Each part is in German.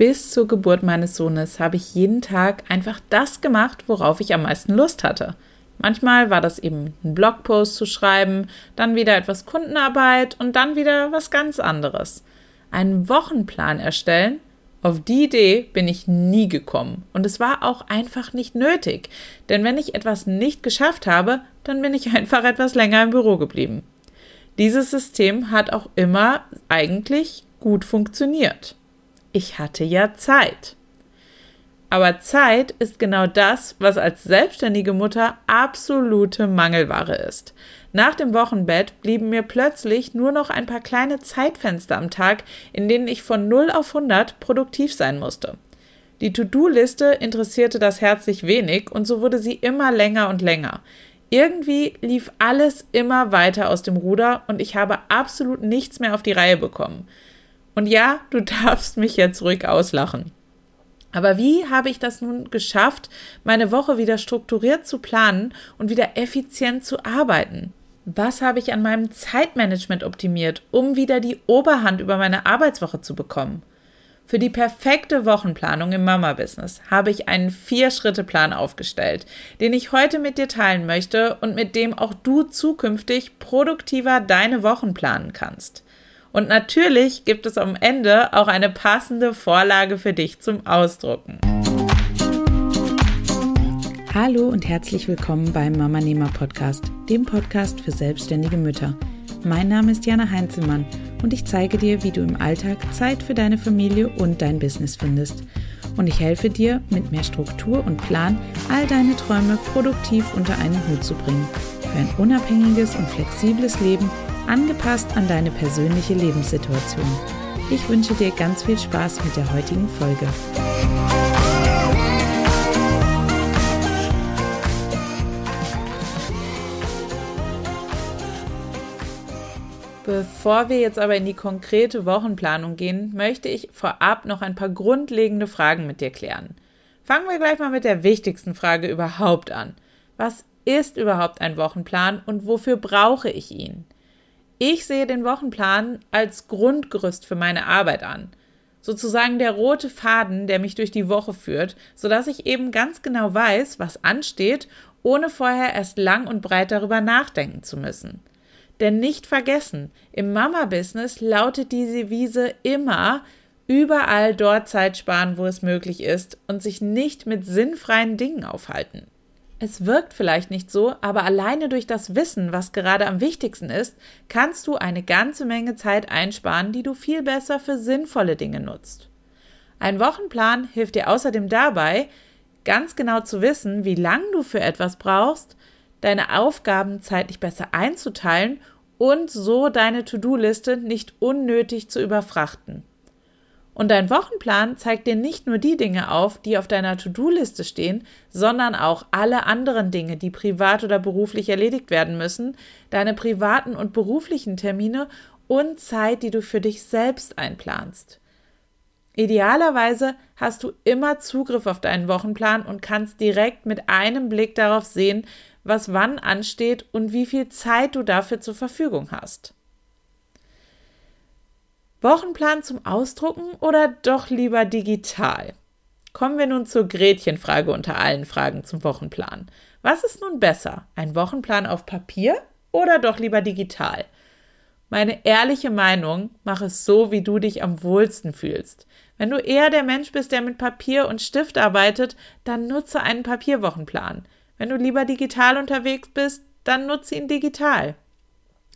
Bis zur Geburt meines Sohnes habe ich jeden Tag einfach das gemacht, worauf ich am meisten Lust hatte. Manchmal war das eben ein Blogpost zu schreiben, dann wieder etwas Kundenarbeit und dann wieder was ganz anderes. Einen Wochenplan erstellen? Auf die Idee bin ich nie gekommen und es war auch einfach nicht nötig, denn wenn ich etwas nicht geschafft habe, dann bin ich einfach etwas länger im Büro geblieben. Dieses System hat auch immer eigentlich gut funktioniert ich hatte ja Zeit. Aber Zeit ist genau das, was als selbstständige Mutter absolute Mangelware ist. Nach dem Wochenbett blieben mir plötzlich nur noch ein paar kleine Zeitfenster am Tag, in denen ich von 0 auf 100 produktiv sein musste. Die To-Do-Liste interessierte das herzlich wenig und so wurde sie immer länger und länger. Irgendwie lief alles immer weiter aus dem Ruder und ich habe absolut nichts mehr auf die Reihe bekommen. Und ja, du darfst mich jetzt ruhig auslachen. Aber wie habe ich das nun geschafft, meine Woche wieder strukturiert zu planen und wieder effizient zu arbeiten? Was habe ich an meinem Zeitmanagement optimiert, um wieder die Oberhand über meine Arbeitswoche zu bekommen? Für die perfekte Wochenplanung im Mama-Business habe ich einen Vier-Schritte-Plan aufgestellt, den ich heute mit dir teilen möchte und mit dem auch du zukünftig produktiver deine Wochen planen kannst. Und natürlich gibt es am Ende auch eine passende Vorlage für dich zum Ausdrucken. Hallo und herzlich willkommen beim Mama Nehmer Podcast, dem Podcast für selbstständige Mütter. Mein Name ist Jana Heinzelmann und ich zeige dir, wie du im Alltag Zeit für deine Familie und dein Business findest. Und ich helfe dir, mit mehr Struktur und Plan all deine Träume produktiv unter einen Hut zu bringen. Für ein unabhängiges und flexibles Leben angepasst an deine persönliche Lebenssituation. Ich wünsche dir ganz viel Spaß mit der heutigen Folge. Bevor wir jetzt aber in die konkrete Wochenplanung gehen, möchte ich vorab noch ein paar grundlegende Fragen mit dir klären. Fangen wir gleich mal mit der wichtigsten Frage überhaupt an. Was ist überhaupt ein Wochenplan und wofür brauche ich ihn? Ich sehe den Wochenplan als Grundgerüst für meine Arbeit an. Sozusagen der rote Faden, der mich durch die Woche führt, sodass ich eben ganz genau weiß, was ansteht, ohne vorher erst lang und breit darüber nachdenken zu müssen. Denn nicht vergessen, im Mama-Business lautet diese Wiese immer überall dort Zeit sparen, wo es möglich ist und sich nicht mit sinnfreien Dingen aufhalten. Es wirkt vielleicht nicht so, aber alleine durch das Wissen, was gerade am wichtigsten ist, kannst du eine ganze Menge Zeit einsparen, die du viel besser für sinnvolle Dinge nutzt. Ein Wochenplan hilft dir außerdem dabei, ganz genau zu wissen, wie lang du für etwas brauchst, deine Aufgaben zeitlich besser einzuteilen und so deine To-Do-Liste nicht unnötig zu überfrachten. Und dein Wochenplan zeigt dir nicht nur die Dinge auf, die auf deiner To-Do-Liste stehen, sondern auch alle anderen Dinge, die privat oder beruflich erledigt werden müssen, deine privaten und beruflichen Termine und Zeit, die du für dich selbst einplanst. Idealerweise hast du immer Zugriff auf deinen Wochenplan und kannst direkt mit einem Blick darauf sehen, was wann ansteht und wie viel Zeit du dafür zur Verfügung hast. Wochenplan zum Ausdrucken oder doch lieber digital? Kommen wir nun zur Gretchenfrage unter allen Fragen zum Wochenplan. Was ist nun besser? Ein Wochenplan auf Papier oder doch lieber digital? Meine ehrliche Meinung, mach es so, wie du dich am wohlsten fühlst. Wenn du eher der Mensch bist, der mit Papier und Stift arbeitet, dann nutze einen Papierwochenplan. Wenn du lieber digital unterwegs bist, dann nutze ihn digital.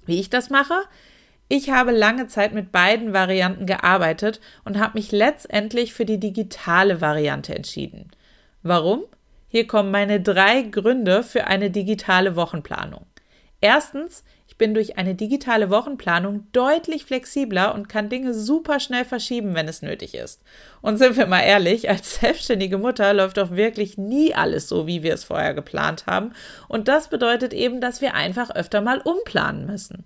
Wie ich das mache? Ich habe lange Zeit mit beiden Varianten gearbeitet und habe mich letztendlich für die digitale Variante entschieden. Warum? Hier kommen meine drei Gründe für eine digitale Wochenplanung. Erstens, ich bin durch eine digitale Wochenplanung deutlich flexibler und kann Dinge super schnell verschieben, wenn es nötig ist. Und sind wir mal ehrlich, als selbstständige Mutter läuft doch wirklich nie alles so, wie wir es vorher geplant haben. Und das bedeutet eben, dass wir einfach öfter mal umplanen müssen.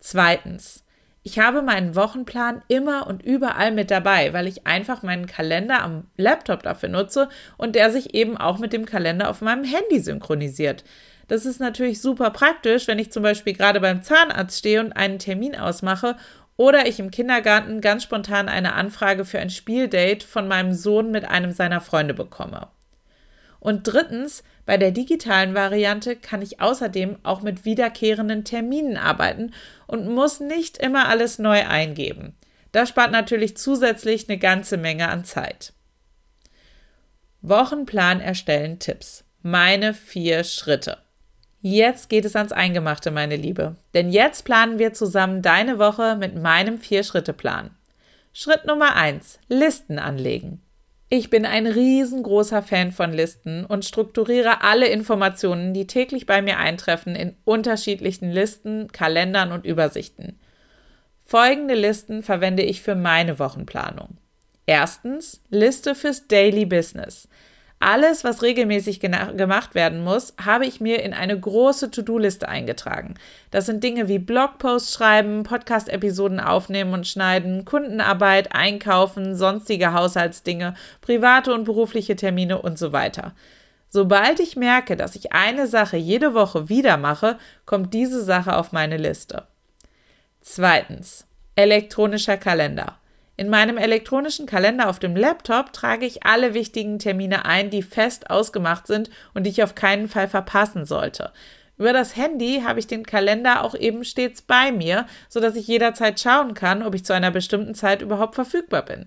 Zweitens, ich habe meinen Wochenplan immer und überall mit dabei, weil ich einfach meinen Kalender am Laptop dafür nutze und der sich eben auch mit dem Kalender auf meinem Handy synchronisiert. Das ist natürlich super praktisch, wenn ich zum Beispiel gerade beim Zahnarzt stehe und einen Termin ausmache oder ich im Kindergarten ganz spontan eine Anfrage für ein Spieldate von meinem Sohn mit einem seiner Freunde bekomme. Und drittens, bei der digitalen Variante kann ich außerdem auch mit wiederkehrenden Terminen arbeiten und muss nicht immer alles neu eingeben. Das spart natürlich zusätzlich eine ganze Menge an Zeit. Wochenplan erstellen Tipps. Meine vier Schritte. Jetzt geht es ans Eingemachte, meine Liebe. Denn jetzt planen wir zusammen deine Woche mit meinem Vier-Schritte-Plan. Schritt Nummer eins: Listen anlegen. Ich bin ein riesengroßer Fan von Listen und strukturiere alle Informationen, die täglich bei mir eintreffen, in unterschiedlichen Listen, Kalendern und Übersichten. Folgende Listen verwende ich für meine Wochenplanung. Erstens Liste fürs Daily Business. Alles, was regelmäßig gemacht werden muss, habe ich mir in eine große To-Do-Liste eingetragen. Das sind Dinge wie Blogposts schreiben, Podcast-Episoden aufnehmen und schneiden, Kundenarbeit, Einkaufen, sonstige Haushaltsdinge, private und berufliche Termine und so weiter. Sobald ich merke, dass ich eine Sache jede Woche wieder mache, kommt diese Sache auf meine Liste. Zweitens. Elektronischer Kalender. In meinem elektronischen Kalender auf dem Laptop trage ich alle wichtigen Termine ein, die fest ausgemacht sind und die ich auf keinen Fall verpassen sollte. Über das Handy habe ich den Kalender auch eben stets bei mir, sodass ich jederzeit schauen kann, ob ich zu einer bestimmten Zeit überhaupt verfügbar bin.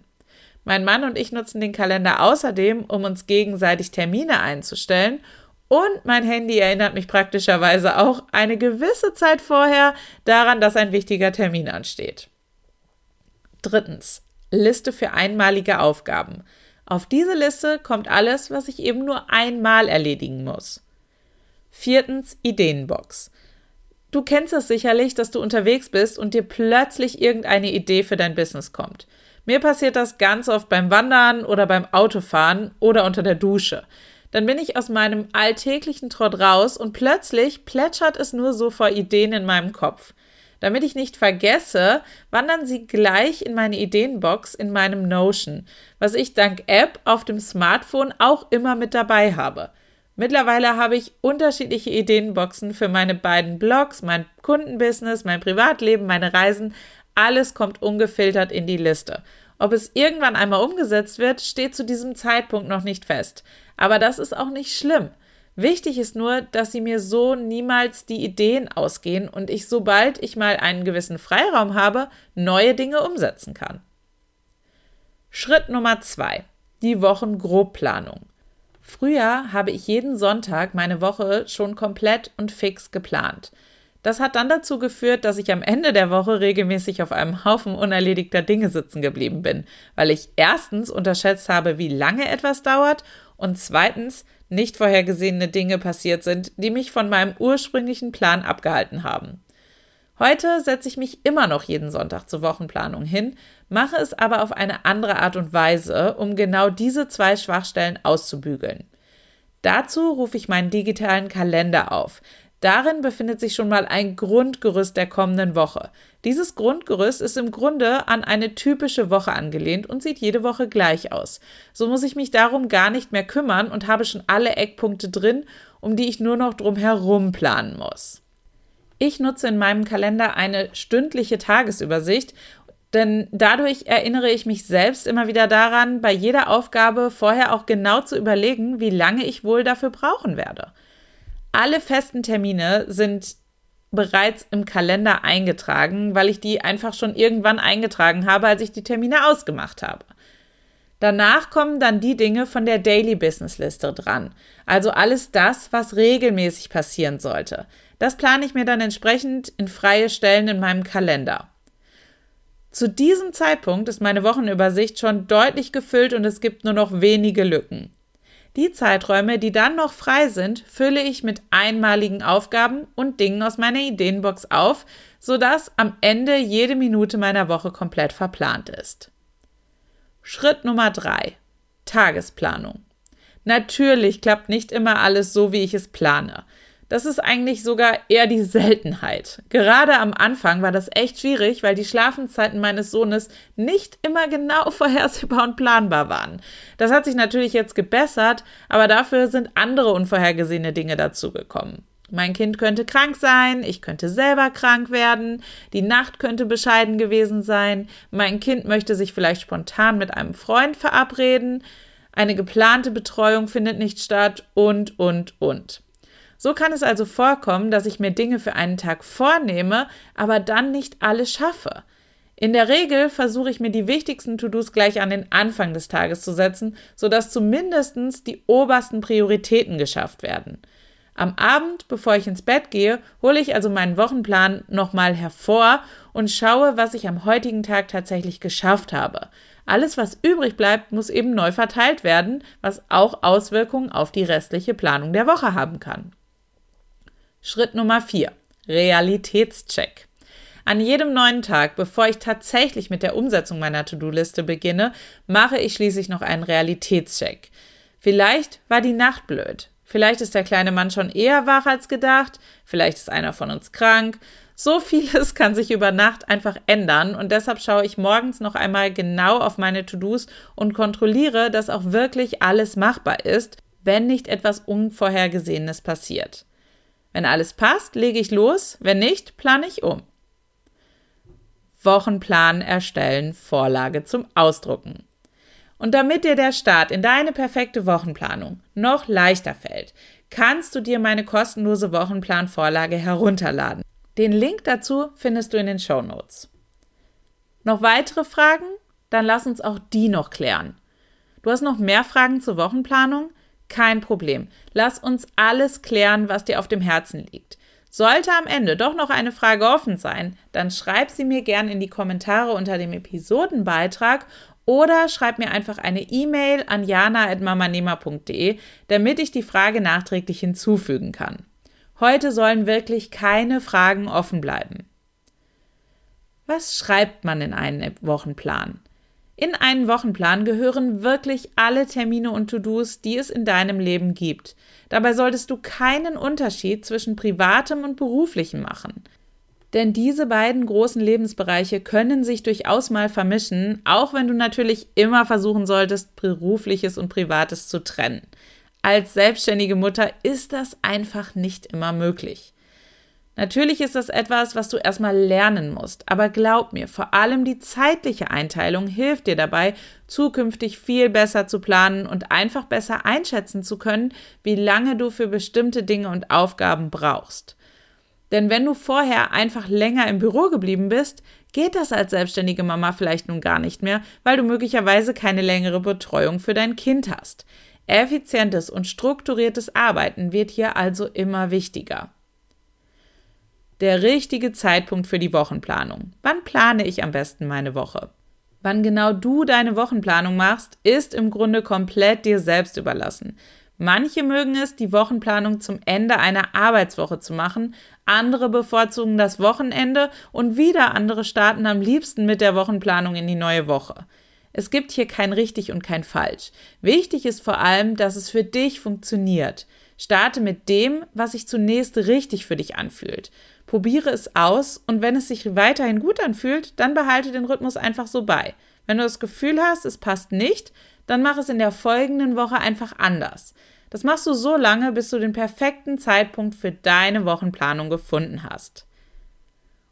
Mein Mann und ich nutzen den Kalender außerdem, um uns gegenseitig Termine einzustellen und mein Handy erinnert mich praktischerweise auch eine gewisse Zeit vorher daran, dass ein wichtiger Termin ansteht. Drittens. Liste für einmalige Aufgaben. Auf diese Liste kommt alles, was ich eben nur einmal erledigen muss. Viertens. Ideenbox. Du kennst es sicherlich, dass du unterwegs bist und dir plötzlich irgendeine Idee für dein Business kommt. Mir passiert das ganz oft beim Wandern oder beim Autofahren oder unter der Dusche. Dann bin ich aus meinem alltäglichen Trott raus und plötzlich plätschert es nur so vor Ideen in meinem Kopf. Damit ich nicht vergesse, wandern sie gleich in meine Ideenbox in meinem Notion, was ich dank App auf dem Smartphone auch immer mit dabei habe. Mittlerweile habe ich unterschiedliche Ideenboxen für meine beiden Blogs, mein Kundenbusiness, mein Privatleben, meine Reisen. Alles kommt ungefiltert in die Liste. Ob es irgendwann einmal umgesetzt wird, steht zu diesem Zeitpunkt noch nicht fest. Aber das ist auch nicht schlimm. Wichtig ist nur, dass sie mir so niemals die Ideen ausgehen und ich, sobald ich mal einen gewissen Freiraum habe, neue Dinge umsetzen kann. Schritt Nummer zwei: Die Wochengrobplanung. Früher habe ich jeden Sonntag meine Woche schon komplett und fix geplant. Das hat dann dazu geführt, dass ich am Ende der Woche regelmäßig auf einem Haufen unerledigter Dinge sitzen geblieben bin, weil ich erstens unterschätzt habe, wie lange etwas dauert und zweitens nicht vorhergesehene Dinge passiert sind, die mich von meinem ursprünglichen Plan abgehalten haben. Heute setze ich mich immer noch jeden Sonntag zur Wochenplanung hin, mache es aber auf eine andere Art und Weise, um genau diese zwei Schwachstellen auszubügeln. Dazu rufe ich meinen digitalen Kalender auf, Darin befindet sich schon mal ein Grundgerüst der kommenden Woche. Dieses Grundgerüst ist im Grunde an eine typische Woche angelehnt und sieht jede Woche gleich aus. So muss ich mich darum gar nicht mehr kümmern und habe schon alle Eckpunkte drin, um die ich nur noch drumherum planen muss. Ich nutze in meinem Kalender eine stündliche Tagesübersicht denn dadurch erinnere ich mich selbst immer wieder daran, bei jeder Aufgabe vorher auch genau zu überlegen, wie lange ich wohl dafür brauchen werde. Alle festen Termine sind bereits im Kalender eingetragen, weil ich die einfach schon irgendwann eingetragen habe, als ich die Termine ausgemacht habe. Danach kommen dann die Dinge von der Daily Business Liste dran. Also alles das, was regelmäßig passieren sollte. Das plane ich mir dann entsprechend in freie Stellen in meinem Kalender. Zu diesem Zeitpunkt ist meine Wochenübersicht schon deutlich gefüllt und es gibt nur noch wenige Lücken. Die Zeiträume, die dann noch frei sind, fülle ich mit einmaligen Aufgaben und Dingen aus meiner Ideenbox auf, sodass am Ende jede Minute meiner Woche komplett verplant ist. Schritt Nummer drei: Tagesplanung. Natürlich klappt nicht immer alles so, wie ich es plane. Das ist eigentlich sogar eher die Seltenheit. Gerade am Anfang war das echt schwierig, weil die Schlafenszeiten meines Sohnes nicht immer genau vorhersehbar und planbar waren. Das hat sich natürlich jetzt gebessert, aber dafür sind andere unvorhergesehene Dinge dazugekommen. Mein Kind könnte krank sein, ich könnte selber krank werden, die Nacht könnte bescheiden gewesen sein, mein Kind möchte sich vielleicht spontan mit einem Freund verabreden, eine geplante Betreuung findet nicht statt und, und, und. So kann es also vorkommen, dass ich mir Dinge für einen Tag vornehme, aber dann nicht alles schaffe. In der Regel versuche ich mir die wichtigsten To-Dos gleich an den Anfang des Tages zu setzen, sodass zumindest die obersten Prioritäten geschafft werden. Am Abend, bevor ich ins Bett gehe, hole ich also meinen Wochenplan nochmal hervor und schaue, was ich am heutigen Tag tatsächlich geschafft habe. Alles, was übrig bleibt, muss eben neu verteilt werden, was auch Auswirkungen auf die restliche Planung der Woche haben kann. Schritt Nummer 4. Realitätscheck. An jedem neuen Tag, bevor ich tatsächlich mit der Umsetzung meiner To-Do-Liste beginne, mache ich schließlich noch einen Realitätscheck. Vielleicht war die Nacht blöd. Vielleicht ist der kleine Mann schon eher wach als gedacht. Vielleicht ist einer von uns krank. So vieles kann sich über Nacht einfach ändern und deshalb schaue ich morgens noch einmal genau auf meine To-Dos und kontrolliere, dass auch wirklich alles machbar ist, wenn nicht etwas Unvorhergesehenes passiert. Wenn alles passt, lege ich los, wenn nicht, plane ich um. Wochenplan erstellen, Vorlage zum Ausdrucken. Und damit dir der Start in deine perfekte Wochenplanung noch leichter fällt, kannst du dir meine kostenlose Wochenplanvorlage herunterladen. Den Link dazu findest du in den Show Notes. Noch weitere Fragen? Dann lass uns auch die noch klären. Du hast noch mehr Fragen zur Wochenplanung? Kein Problem. Lass uns alles klären, was dir auf dem Herzen liegt. Sollte am Ende doch noch eine Frage offen sein, dann schreib sie mir gern in die Kommentare unter dem Episodenbeitrag oder schreib mir einfach eine E-Mail an jana.mamanema.de, damit ich die Frage nachträglich hinzufügen kann. Heute sollen wirklich keine Fragen offen bleiben. Was schreibt man in einen Wochenplan? In einen Wochenplan gehören wirklich alle Termine und To-Dos, die es in deinem Leben gibt. Dabei solltest du keinen Unterschied zwischen privatem und beruflichem machen. Denn diese beiden großen Lebensbereiche können sich durchaus mal vermischen, auch wenn du natürlich immer versuchen solltest, berufliches und privates zu trennen. Als selbstständige Mutter ist das einfach nicht immer möglich. Natürlich ist das etwas, was du erstmal lernen musst, aber glaub mir, vor allem die zeitliche Einteilung hilft dir dabei, zukünftig viel besser zu planen und einfach besser einschätzen zu können, wie lange du für bestimmte Dinge und Aufgaben brauchst. Denn wenn du vorher einfach länger im Büro geblieben bist, geht das als selbstständige Mama vielleicht nun gar nicht mehr, weil du möglicherweise keine längere Betreuung für dein Kind hast. Effizientes und strukturiertes Arbeiten wird hier also immer wichtiger der richtige Zeitpunkt für die Wochenplanung. Wann plane ich am besten meine Woche? Wann genau du deine Wochenplanung machst, ist im Grunde komplett dir selbst überlassen. Manche mögen es, die Wochenplanung zum Ende einer Arbeitswoche zu machen, andere bevorzugen das Wochenende und wieder andere starten am liebsten mit der Wochenplanung in die neue Woche. Es gibt hier kein richtig und kein falsch. Wichtig ist vor allem, dass es für dich funktioniert. Starte mit dem, was sich zunächst richtig für dich anfühlt. Probiere es aus und wenn es sich weiterhin gut anfühlt, dann behalte den Rhythmus einfach so bei. Wenn du das Gefühl hast, es passt nicht, dann mach es in der folgenden Woche einfach anders. Das machst du so lange, bis du den perfekten Zeitpunkt für deine Wochenplanung gefunden hast.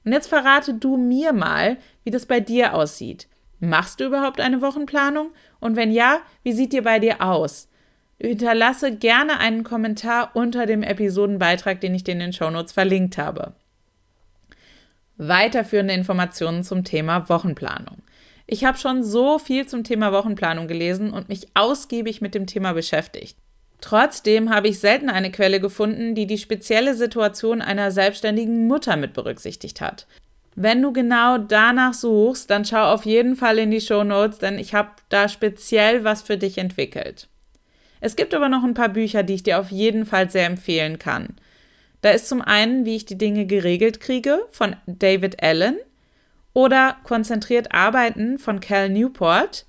Und jetzt verrate du mir mal, wie das bei dir aussieht. Machst du überhaupt eine Wochenplanung? Und wenn ja, wie sieht die bei dir aus? Hinterlasse gerne einen Kommentar unter dem Episodenbeitrag, den ich dir in den Shownotes verlinkt habe. Weiterführende Informationen zum Thema Wochenplanung. Ich habe schon so viel zum Thema Wochenplanung gelesen und mich ausgiebig mit dem Thema beschäftigt. Trotzdem habe ich selten eine Quelle gefunden, die die spezielle Situation einer selbstständigen Mutter mit berücksichtigt hat. Wenn du genau danach suchst, dann schau auf jeden Fall in die Show Notes, denn ich habe da speziell was für dich entwickelt. Es gibt aber noch ein paar Bücher, die ich dir auf jeden Fall sehr empfehlen kann. Da ist zum einen, wie ich die Dinge geregelt kriege von David Allen oder Konzentriert arbeiten von Cal Newport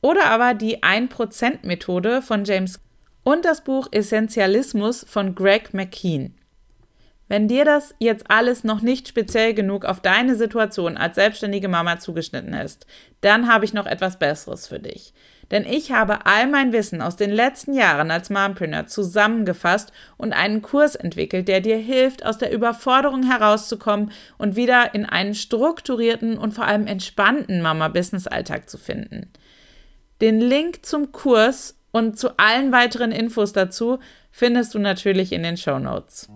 oder aber die 1%-Methode von James und das Buch Essentialismus von Greg McKean. Wenn dir das jetzt alles noch nicht speziell genug auf deine Situation als selbstständige Mama zugeschnitten ist, dann habe ich noch etwas Besseres für dich. Denn ich habe all mein Wissen aus den letzten Jahren als Mompreneur zusammengefasst und einen Kurs entwickelt, der dir hilft, aus der Überforderung herauszukommen und wieder in einen strukturierten und vor allem entspannten Mama-Business-Alltag zu finden. Den Link zum Kurs und zu allen weiteren Infos dazu findest du natürlich in den Show Notes.